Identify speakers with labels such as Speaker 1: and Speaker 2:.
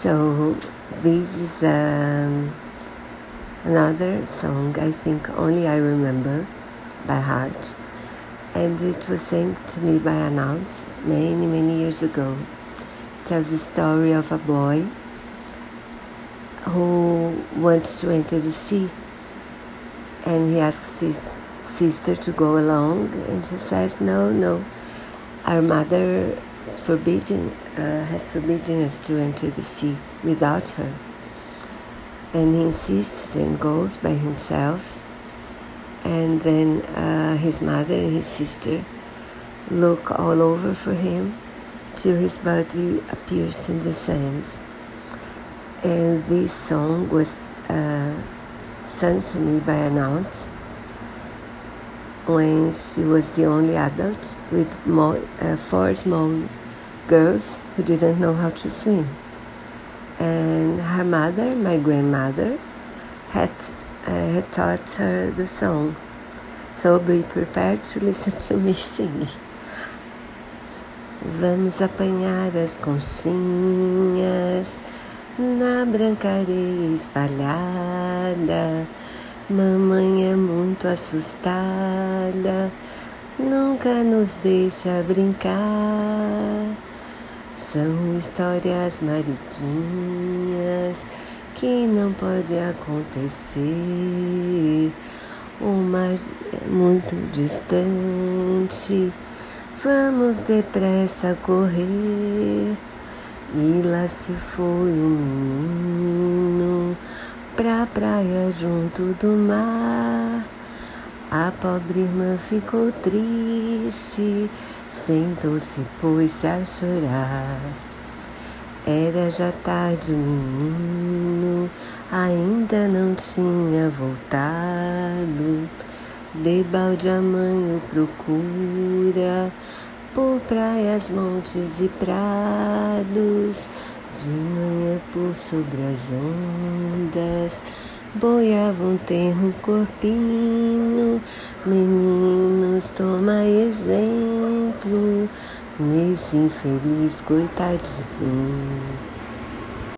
Speaker 1: So this is um, another song I think only I remember by heart, and it was sung to me by an aunt many many years ago. It tells the story of a boy who wants to enter the sea, and he asks his sister to go along, and she says, "No, no, our mother forbidden uh, has forbidden us to enter the sea without her. And he insists and goes by himself. And then uh, his mother and his sister look all over for him till his body appears in the sand. And this song was uh, sung to me by an aunt when she was the only adult with more, uh, four small girls who didn't know how to swim. And her mother, my grandmother, had, uh, had taught her the song. So be prepared to listen to me singing. Vamos apanhar as conchinhas na branca espalhada. Mamãe é muito assustada, nunca nos deixa brincar. São histórias mariquinhas que não pode acontecer. O mar é muito distante, vamos depressa correr. E lá se foi o menino pra praia junto do mar. A pobre irmã ficou triste Sentou-se, pôs-se a chorar. Era já tarde, o menino ainda não tinha voltado. De balde a mãe o procura por praias, montes e prados. De manhã por sobre as ondas boiava um tenro corpinho. Meninos, toma exemplo nesse infeliz coitadinho.